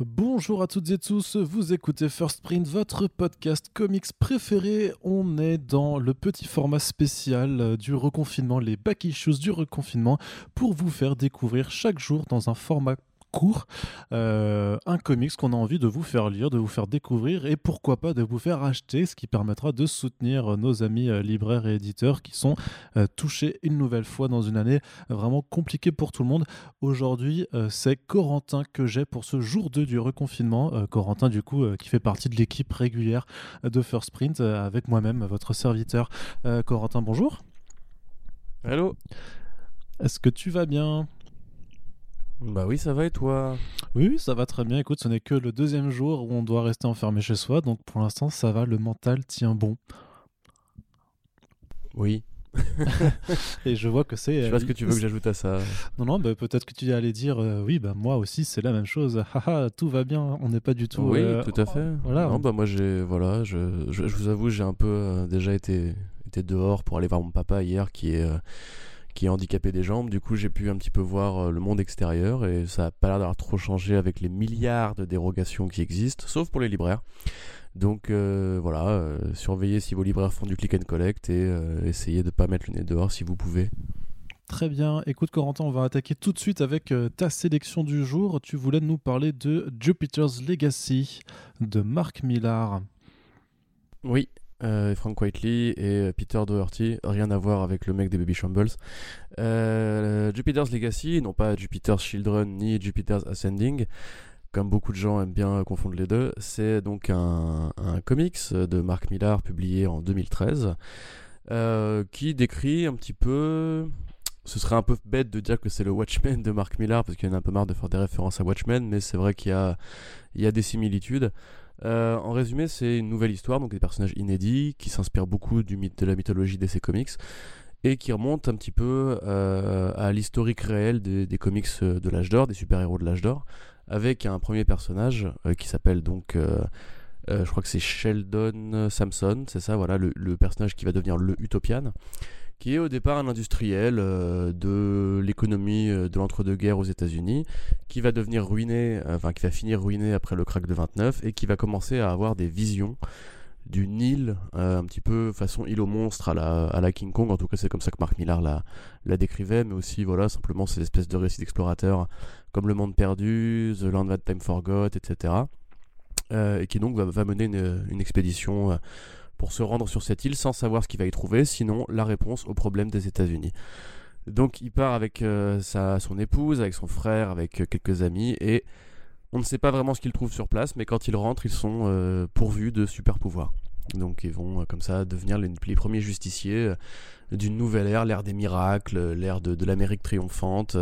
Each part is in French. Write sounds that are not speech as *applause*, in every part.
Bonjour à toutes et tous, vous écoutez First Print, votre podcast comics préféré. On est dans le petit format spécial du reconfinement, les back issues du reconfinement, pour vous faire découvrir chaque jour dans un format court, euh, un comics qu'on a envie de vous faire lire, de vous faire découvrir et pourquoi pas de vous faire acheter, ce qui permettra de soutenir nos amis euh, libraires et éditeurs qui sont euh, touchés une nouvelle fois dans une année vraiment compliquée pour tout le monde. Aujourd'hui, c'est Corentin que j'ai pour ce jour 2 du reconfinement. Corentin, du coup, qui fait partie de l'équipe régulière de First Print avec moi-même, votre serviteur. Corentin, bonjour. Hello. Est-ce que tu vas bien? Bah oui, ça va et toi? Oui, ça va très bien. Écoute, ce n'est que le deuxième jour où on doit rester enfermé chez soi, donc pour l'instant, ça va, le mental tient bon. Oui. *laughs* et je vois que c'est. Je sais pas ce que tu veux que j'ajoute à ça. Non, non, bah, peut-être que tu allais dire euh, oui, bah moi aussi c'est la même chose. *laughs* Haha, tout va bien, on n'est pas du tout. Oui, euh, tout à fait. Voilà. Non, bah moi j'ai, voilà, je, je, vous avoue, j'ai un peu euh, déjà été, été dehors pour aller voir mon papa hier qui est qui est handicapé des jambes. Du coup, j'ai pu un petit peu voir euh, le monde extérieur et ça n'a pas l'air d'avoir trop changé avec les milliards de dérogations qui existent, sauf pour les libraires. Donc euh, voilà, euh, surveillez si vos libraires font du click and collect et essayez de ne pas mettre le nez dehors si vous pouvez. Très bien. Écoute, Corentin, on va attaquer tout de suite avec ta sélection du jour. Tu voulais nous parler de Jupiter's Legacy de Mark Millar. Oui, euh, Frank Whiteley et Peter Doherty, rien à voir avec le mec des Baby Shambles. Euh, Jupiter's Legacy, non pas Jupiter's Children ni Jupiter's Ascending, comme beaucoup de gens aiment bien confondre les deux, c'est donc un, comics de Mark Millar publié en 2013 euh, qui décrit un petit peu. Ce serait un peu bête de dire que c'est le Watchmen de Mark Millar parce qu'il y en a un peu marre de faire des références à Watchmen, mais c'est vrai qu'il y il y a des similitudes. Euh, en résumé, c'est une nouvelle histoire, donc des personnages inédits qui s'inspirent beaucoup du mythe, de la mythologie DC Comics et qui remontent un petit peu euh, à l'historique réel des, comics euh, de l'âge d'or, des super-héros de l'âge d'or, avec un premier personnage qui s'appelle donc, je crois que c'est Sheldon Samson, c'est ça, voilà, le, personnage qui va devenir le Utopian qui est au départ un industriel euh, de l'économie euh, de l'entre-deux-guerres aux États-Unis, qui va devenir ruiné, euh, enfin qui va finir ruiné après le crack de 29 et qui va commencer à avoir des visions d'une île, un petit peu façon île aux monstres à la, à la King Kong, en tout cas c'est comme ça que Mark Millar la, la décrivait, mais aussi voilà, simplement ces espèces de récits d'explorateurs comme Le Monde Perdu, The Land That Time Forgot, etc. et qui donc va, mener une expédition pour se rendre sur cette île sans savoir ce qu'il va y trouver, sinon la réponse au problème des États-Unis. Donc il part avec euh, sa, son épouse, avec son frère, avec euh, quelques amis, et on ne sait pas vraiment ce qu'ils trouvent sur place, mais quand ils rentrent, ils sont euh, pourvus de super pouvoirs. Donc ils vont comme ça devenir les, premiers justiciers d'une nouvelle ère, l'ère des miracles, l'ère de, l'Amérique triomphante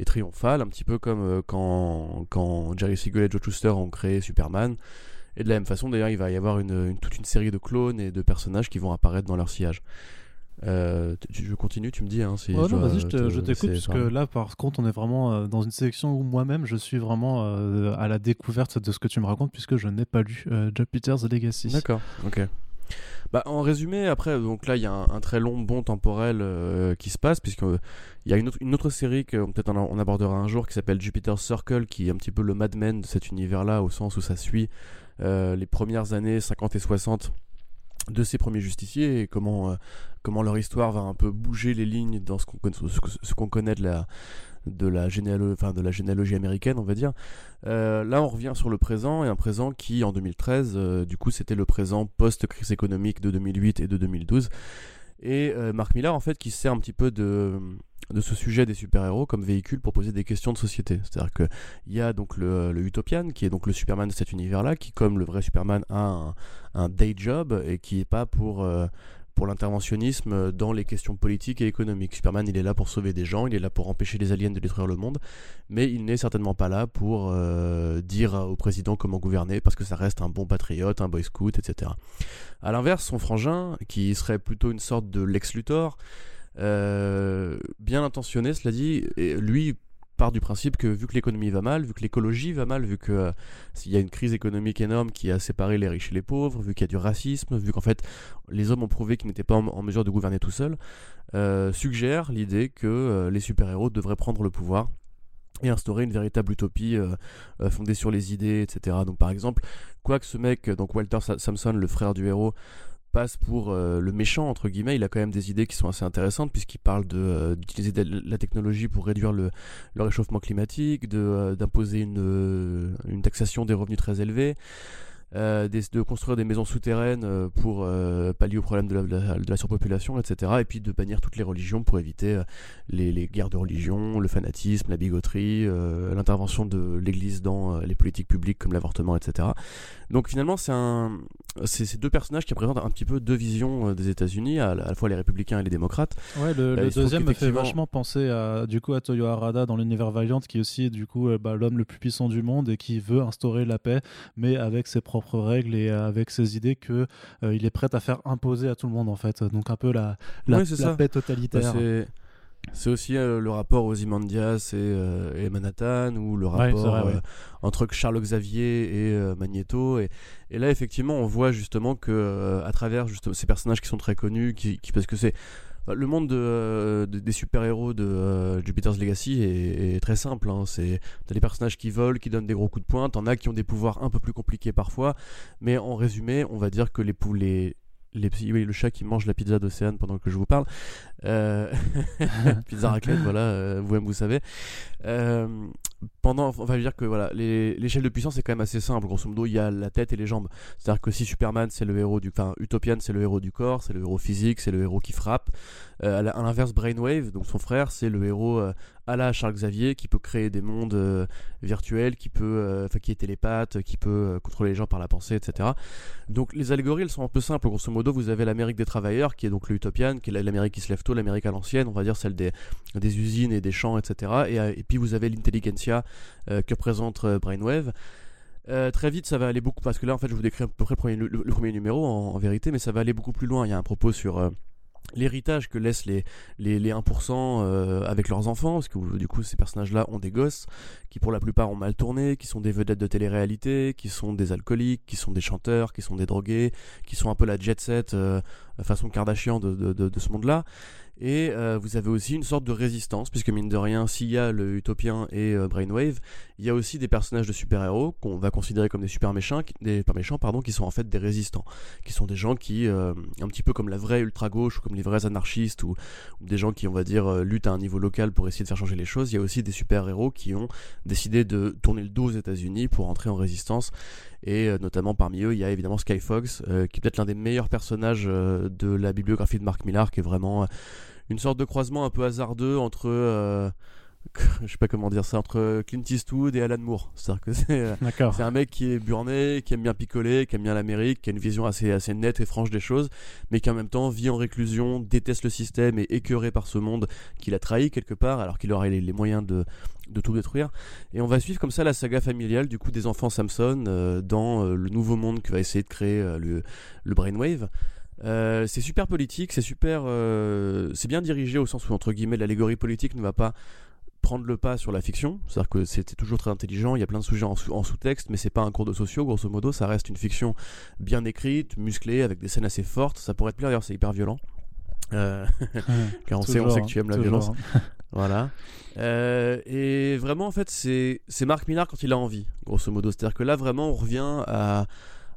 et triomphale, un petit peu comme quand, quand Jerry Siegel et Joe Schuster ont créé Superman. Et de la même façon, d'ailleurs, il va y avoir une, toute une série de clones et de personnages qui vont apparaître dans leur sillage. Euh, je continue, tu me dis. Hein, oh non, vas-y, je t'écoute, parce que là, par contre, on est vraiment euh, dans une sélection où moi-même, je suis vraiment euh, à la découverte de ce que tu me racontes, puisque je n'ai pas lu Jupiter's Legacy. D'accord, ok. Bah, en résumé, après, donc là, il y a un, très long bond temporel qui se passe, puisqu'il y a une autre, série que peut-être on, abordera un jour qui s'appelle Jupiter's Circle, qui est un petit peu le Mad Men de cet univers-là, au sens où ça suit euh, les premières années 50 et 60 de ces premiers justiciers et comment, euh, comment leur histoire va un peu bouger les lignes dans ce qu'on ce qu'on connaît de la, de, la généalogie américaine, on va dire. Euh, là, on revient sur le présent et un présent qui, en 2013, du coup, c'était le présent post-crise économique de 2008 et de 2012. Et Marc Millar, en fait, qui sert un petit peu de de ce sujet des super-héros comme véhicule pour poser des questions de société. C'est-à-dire qu'il y a donc le, Utopian, qui est donc le Superman de cet univers-là, qui, comme le vrai Superman, a un, day job et qui n'est pas pour, euh, pour l'interventionnisme dans les questions politiques et économiques. Superman, il est là pour sauver des gens, il est là pour empêcher les aliens de détruire le monde, mais il n'est certainement pas là pour euh, dire au président comment gouverner, parce que ça reste un bon patriote, un boy scout, etc. A l'inverse, son frangin, qui serait plutôt une sorte de Lex Luthor, euh, bien intentionné, cela dit, lui part du principe que vu que l'économie va mal, vu que l'écologie va mal, vu qu'il euh, y a une crise économique énorme qui a séparé les riches et les pauvres, vu qu'il y a du racisme, vu qu'en fait les hommes ont prouvé qu'ils n'étaient pas en, mesure de gouverner tout seuls, euh, suggère l'idée que les super-héros devraient prendre le pouvoir et instaurer une véritable utopie fondée sur les idées, etc. Donc par exemple, quoi que ce mec, donc Walter Samson, le frère du héros, passe pour le méchant entre guillemets, il a quand même des idées qui sont assez intéressantes puisqu'il parle de d'utiliser la technologie pour réduire le, le réchauffement climatique, de d'imposer une, une taxation des revenus très élevés. Euh, de construire des maisons souterraines euh, pour euh, pallier au problème de la, surpopulation, etc. Et puis de bannir toutes les religions pour éviter les, guerres de religion, le fanatisme, la bigoterie, l'intervention de l'Église dans les politiques publiques comme l'avortement, etc. Donc finalement, c'est un, c'est ces deux personnages qui représentent un petit peu deux visions des États-Unis, à, la fois les républicains et les démocrates. Ouais, le, deuxième me fait vachement penser à du coup à Toyo Harada dans l'univers Valiant, qui est aussi du coup bah, l'homme le plus puissant du monde et qui veut instaurer la paix, mais avec ses propres règles et avec ses idées que euh, il est prêt à faire imposer à tout le monde en fait. Donc un peu la, la, paix totalitaire. Bah, c'est aussi euh, le rapport aux Imandias et, euh, et, Manhattan, ou le rapport entre Charles Xavier et Magneto. Et, et, là, effectivement, on voit justement que à travers juste, ces personnages qui sont très connus, qui, qui parce que c'est bah, le monde de, des super-héros de euh, Jupiter's Legacy est, très simple. Hein. C'est t'as des personnages qui volent, qui donnent des gros coups de poing. T'en as qui ont des pouvoirs un peu plus compliqués parfois. Mais en résumé, on va dire que les, poulets les, oui, le chat qui mange la pizza d'Océane pendant que je vous parle. Euh, *laughs* *laughs* pizza raclette, voilà, euh, vous-même vous savez. Euh, pendant, on va dire que voilà, l'échelle de puissance est quand même assez simple. Grosso modo, il y a la tête et les jambes. C'est-à-dire que si Superman c'est le héros du, enfin Utopian c'est le héros du corps, c'est le héros physique, c'est le héros qui frappe. à l'inverse, Brainwave, donc son frère, c'est le héros à la Charles Xavier qui peut créer des mondes virtuels, qui peut, enfin qui est qui peut contrôler les gens par la pensée, etc. Donc les allégories elles sont un peu simples. Grosso modo, vous avez l'Amérique des travailleurs qui est donc le Utopian, qui est l'Amérique qui se lève tôt l'Amérique à l'ancienne, on va dire celle des, usines et des champs, etc. Euh, et, puis vous avez l'intelligentsia euh, que présente euh, Brainwave. très vite, ça va aller beaucoup parce que là, en fait, je vous décris à peu près le premier, numéro en, vérité, mais ça va aller beaucoup plus loin. Il y a un propos sur l'héritage que laissent les, les, les 1% avec leurs enfants, parce que du coup ces personnages-là ont des gosses qui pour la plupart ont mal tourné, qui sont des vedettes de télé-réalité, qui sont des alcooliques, qui sont des chanteurs, qui sont des drogués, qui sont un peu la jet set façon Kardashian de, de, de, ce monde-là. Et euh, vous avez aussi une sorte de résistance, puisque mine de rien, s'il y a le Utopien et euh, Brainwave, il y a aussi des personnages de super-héros qu'on va considérer comme des super méchants, des pas méchants, pardon, qui sont en fait des résistants, qui sont des gens qui, euh, un petit peu comme la vraie ultra-gauche, ou comme les vrais anarchistes, ou, des gens qui, on va dire, luttent à un niveau local pour essayer de faire changer les choses. Il y a aussi des super-héros qui ont décidé de tourner le dos aux États-Unis pour entrer en résistance et notamment parmi eux il y a évidemment Skyfox qui est peut-être l'un des meilleurs personnages de la bibliographie de Mark Millar qui est vraiment une sorte de croisement un peu hasardeux entre euh, *laughs* je sais pas comment dire ça entre Clint Eastwood et Alan Moore. C'est-à-dire que c'est euh, c'est un mec qui est burné qui aime bien picoler qui aime bien l'Amérique qui a une vision assez assez nette et franche des choses mais qui en même temps vit en réclusion déteste le système et écœuré par ce monde qu'il a trahi quelque part alors qu'il aurait les, moyens de de tout détruire. Et on va suivre comme ça la saga familiale du coup des enfants Samson euh, dans le nouveau monde que va essayer de créer le, le Brainwave euh, c'est super politique, c'est super, euh, c'est bien dirigé au sens où entre guillemets l'allégorie politique ne va pas prendre le pas sur la fiction, c'est-à-dire que c'était toujours très intelligent, il y a plein de sujets en, sous-texte, mais c'est pas un cours de sociaux, grosso modo, ça reste une fiction bien écrite, musclée, avec des scènes assez fortes, ça pourrait te plaire, d'ailleurs c'est hyper violent, euh, *laughs* *laughs* car on sait, on sait que tu aimes la violence, *laughs* voilà. et vraiment en fait c'est Marc Millar quand il a envie, grosso modo, c'est-à-dire que là vraiment on revient à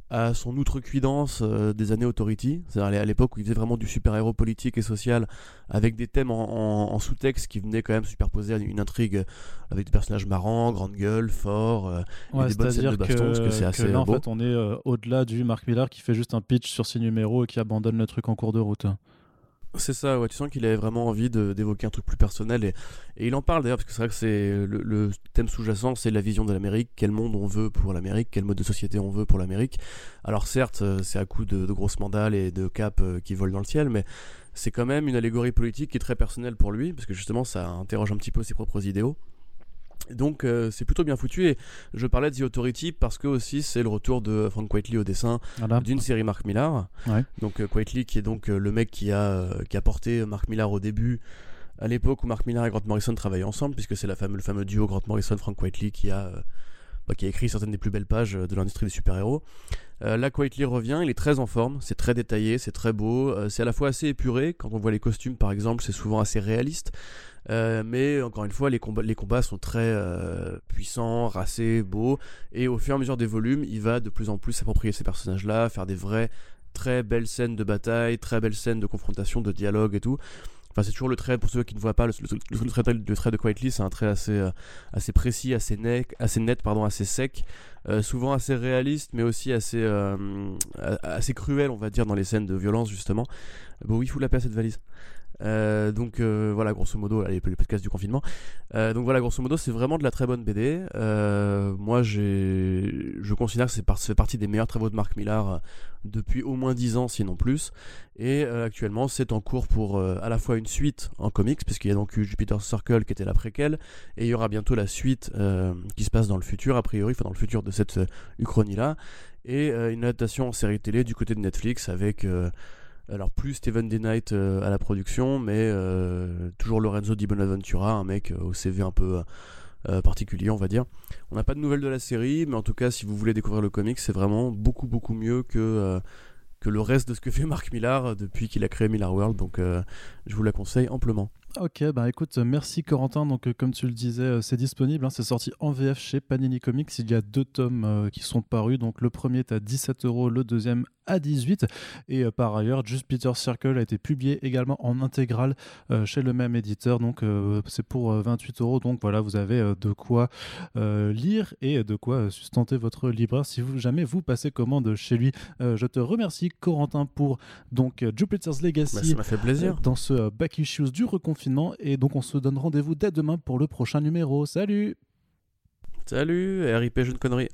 à son outrecuidance euh, des années Authority, c'est-à-dire à l'époque où il faisait vraiment du super-héros politique et social, avec des thèmes en, sous-texte qui venaient quand même superposer à une intrigue avec des personnages marrants, grande gueule, forts, euh, et des bonnes scènes de baston, parce que c'est assez là, en fait, on est euh, au-delà du Mark Millar qui fait juste un pitch sur ses numéros et qui abandonne le truc en cours de route. C'est ça, ouais, tu sens qu'il avait vraiment envie d'évoquer un truc plus personnel et, il en parle d'ailleurs parce que c'est vrai que le, thème sous-jacent, c'est la vision de l'Amérique, quel monde on veut pour l'Amérique, quel mode de société on veut pour l'Amérique. Alors certes, euh, c'est à coup de, de, grosses mandales et de capes euh, qui volent dans le ciel, mais c'est quand même une allégorie politique qui est très personnelle pour lui parce que justement ça interroge un petit peu ses propres idéaux. Donc euh, c'est plutôt bien foutu et je parlais de The Authority parce que aussi c'est le retour de Frank Quitely au dessin d'une série Mark Millar. Donc euh, Quitely qui est donc euh, le mec qui a, qui a porté Mark Millar au début à l'époque où Mark Millar et Grant Morrison travaillaient ensemble puisque c'est la fameux, le fameux duo Grant Morrison Frank Quitely qui a bah, qui a écrit certaines des plus belles pages de l'industrie des super-héros. là, Quietly revient, il est très en forme, c'est très détaillé, c'est très beau, c'est à la fois assez épuré, quand on voit les costumes par exemple, c'est souvent assez réaliste. mais encore une fois, les combats, les combats sont très puissants, racés, beaux, et au fur et à mesure des volumes, il va de plus en plus s'approprier ces personnages-là, faire des vrais très belles scènes de bataille, très belles scènes de confrontation, de dialogue et tout. C'est toujours le trait, pour ceux qui ne voient pas, le, trait, de Quietly, c'est un trait assez, euh, assez précis, assez net, assez net pardon, assez sec, euh, souvent assez réaliste, mais aussi assez, euh, assez cruel, on va dire, dans les scènes de violence, justement. Bon, oui, il faut la paix à cette valise. Euh, donc voilà, grosso modo, les, les podcasts du confinement. Donc voilà, grosso modo, c'est vraiment de la très bonne BD. moi, je considère que c'est fait partie des meilleurs travaux de Mark Millar depuis au moins 10 ans, sinon plus. Et actuellement, c'est en cours pour à la fois une suite en comics, puisqu'il y a donc eu Jupiter Circle qui était la préquelle, et il y aura bientôt la suite qui se passe dans le futur, a priori, enfin dans le futur de cette Uchronie-là, et une adaptation en série télé du côté de Netflix avec alors plus Steven D. Knight euh, à la production, mais euh, toujours Lorenzo Di Bonaventura, un mec euh, au CV un peu particulier, on va dire. On n'a pas de nouvelles de la série, mais en tout cas, si vous voulez découvrir le comic, c'est vraiment beaucoup beaucoup mieux que que le reste de ce que fait *laughs* Mark Millar depuis qu'il a créé Millar World. Donc, je vous la conseille amplement. Ok, bah écoute, merci Corentin. Donc, comme tu le disais, c'est disponible. Hein, c'est sorti en VF chez Panini Comics. Il y a deux tomes qui sont parus. Donc, le premier est à 17 euros, le deuxième à 18. Et euh, par ailleurs, Just Peter Circle a été publié également en intégrale euh, chez le même éditeur. Donc euh, c'est pour 28 euros. Donc voilà, vous avez de quoi lire et de quoi sustenter votre libraire si vous, jamais vous passez commande chez lui. je te remercie Corentin pour donc Jupiter's Legacy. Bah, ça m'a fait plaisir. dans ce back issues du reconfinement. Et donc on se donne rendez-vous dès demain pour le prochain numéro. Salut Salut, RIP Jeune Connerie.